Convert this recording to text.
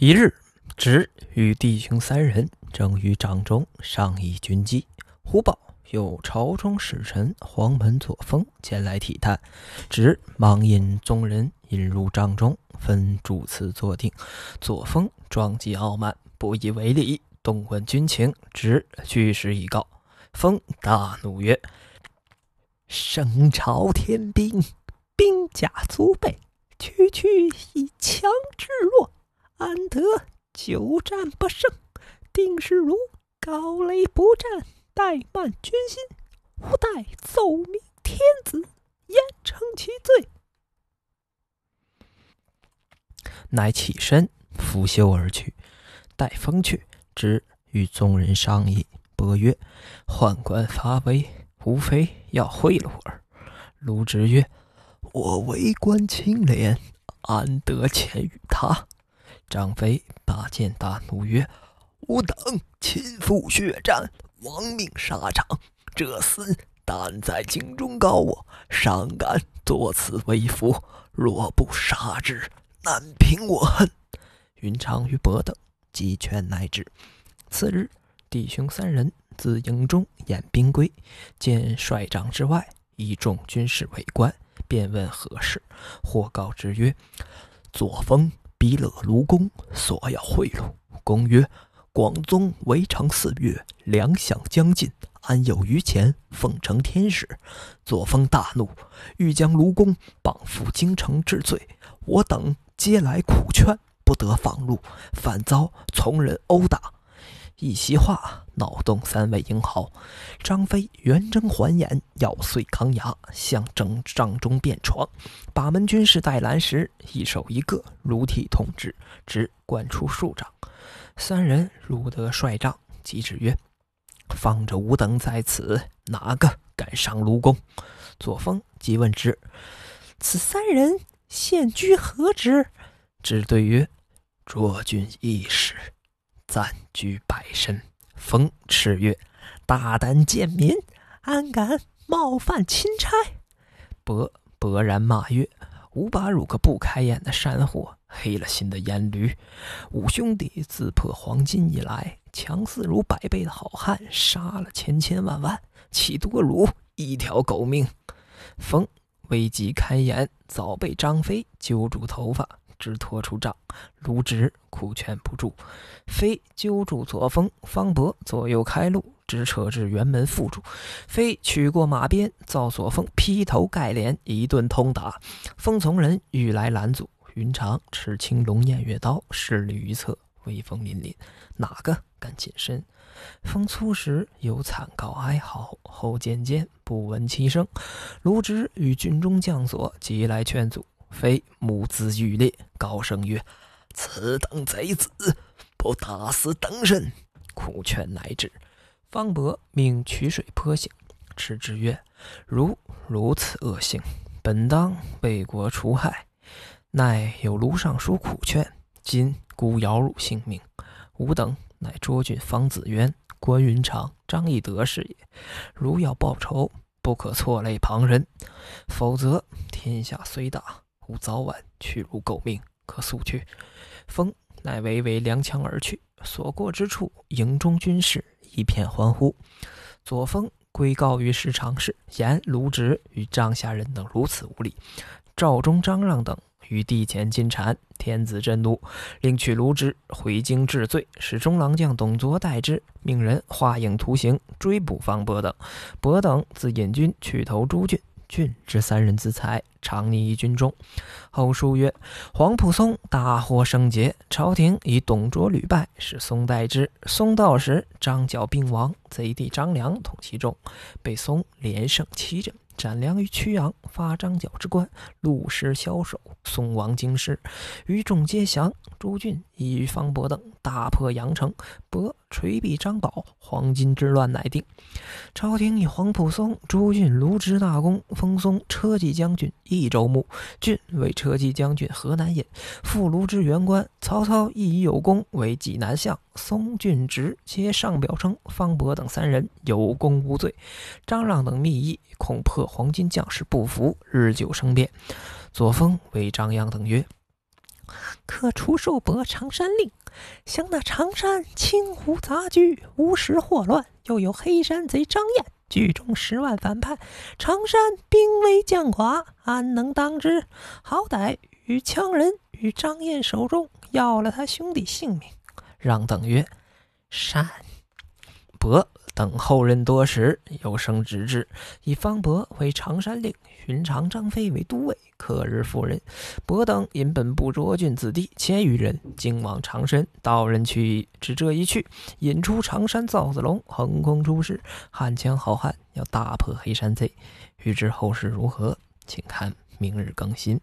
一日，直与弟兄三人正于帐中商议军机，忽报有朝中使臣黄门左峰前来体探。直忙引众人引入帐中，分主次坐定。左峰壮极傲慢，不以为礼，动问军情。直据实以告。峰大怒曰：“圣朝天兵，兵甲足备，区区以强制弱。”安得久战不胜？定是如高雷不战，怠慢军心，吾待奏明天子，严惩其罪。乃起身拂袖而去。待风去，之与众人商议，伯曰：“宦官发威，无非要贿赂耳。”卢植曰：“我为官清廉，安得欠于他？”张飞拔剑大怒曰：“吾等亲赴血战，亡命沙场。这厮胆在京中告我，尚敢作此威服。若不杀之，难平我恨。”云长与伯等击拳乃止。次日，弟兄三人自营中演兵归，见帅帐之外一众军士围观，便问何事。或告之曰：“左峰。”逼勒卢公索要贿赂。公曰：“广宗围城四月，粮饷将尽，安有余钱奉承天使？”左峰大怒，欲将卢公绑赴京城治罪。我等皆来苦劝，不得放路，反遭从人殴打。一席话脑洞三位英豪。张飞圆睁环眼，咬碎钢牙，向正帐中便闯。把门军士带拦时，一手一个如体统治，直灌出数丈。三人入得帅帐，即止曰：“放着吾等在此，哪个敢伤卢公？”左峰即问之：“此三人现居何职？”之对曰：“卓郡义士。”暂居百身。风叱曰：“大胆贱民，安敢冒犯钦差？”伯勃然骂曰：“吾把汝个不开眼的山货，黑了心的阉驴！五兄弟自破黄金以来，强似如百倍的好汉，杀了千千万万，岂多汝一条狗命？”冯危急堪言，早被张飞揪住头发。直拖出帐，卢植苦劝不住，飞揪住左峰、方伯左右开路，直扯至辕门缚住。飞取过马鞭，造左峰劈头盖脸一顿痛打。风从人欲来拦阻，云长持青龙偃月刀，势力于侧，威风凛凛，哪个敢近身？风粗时有惨告哀嚎，后渐渐不闻其声。卢植与军中将所急来劝阻。非目眦欲裂，高声曰：“此等贼子，不打死等人！”苦劝乃止。方伯命取水泼醒，斥之曰：“如如此恶行，本当为国除害。奈有卢尚书苦劝，今孤摇汝性命。吾等乃涿郡方子渊、关云长、张翼德是也。如要报仇，不可错累旁人，否则天下虽大。”吾早晚去如狗命，可速去。风乃微微踉跄而去，所过之处，营中军士一片欢呼。左峰归告于师常侍，言卢植与帐下人等如此无礼。赵忠、张让等于地前进谗，天子震怒，令取卢植回京治罪，使中郎将董卓代之，命人画影图形追捕方伯等。伯等自引军去投朱俊。郡之三人自裁，常匿于军中。后书曰：“黄埔松大获圣捷，朝廷以董卓屡败，使松代之。松到时，张角病亡，贼弟张良统其众，被松连胜七阵。”斩良于曲阳，发张角之官，戮师枭首，送往京师。余众皆降。朱俊以方伯等大破阳城，伯垂毙张宝，黄巾之乱乃定。朝廷以黄埔松、朱俊、卢植大功，封松车骑将军、益州牧，俊为车骑将军、河南尹，复卢植原官。曹操亦以有功为济南相。松、俊、直皆上表称方伯等三人有功无罪。张让等密议，恐破。黄巾将士不服，日久生变。左峰为张扬等曰：“可出手拨常山令。想那常山青湖杂居，无时祸乱；又有黑山贼张燕，聚众十万反叛。常山兵危将寡，安能当之？好歹与羌人与张燕手中要了他兄弟性命。让等曰：“善。”伯等后人多时，有声直至，以方伯为常山令，寻常张飞为都尉，克日赴任。伯等因本部涿郡子弟千余人，经往常山，道人去。只这一去，引出常山赵子龙横空出世，汉强好汉要大破黑山贼。欲知后事如何，请看明日更新。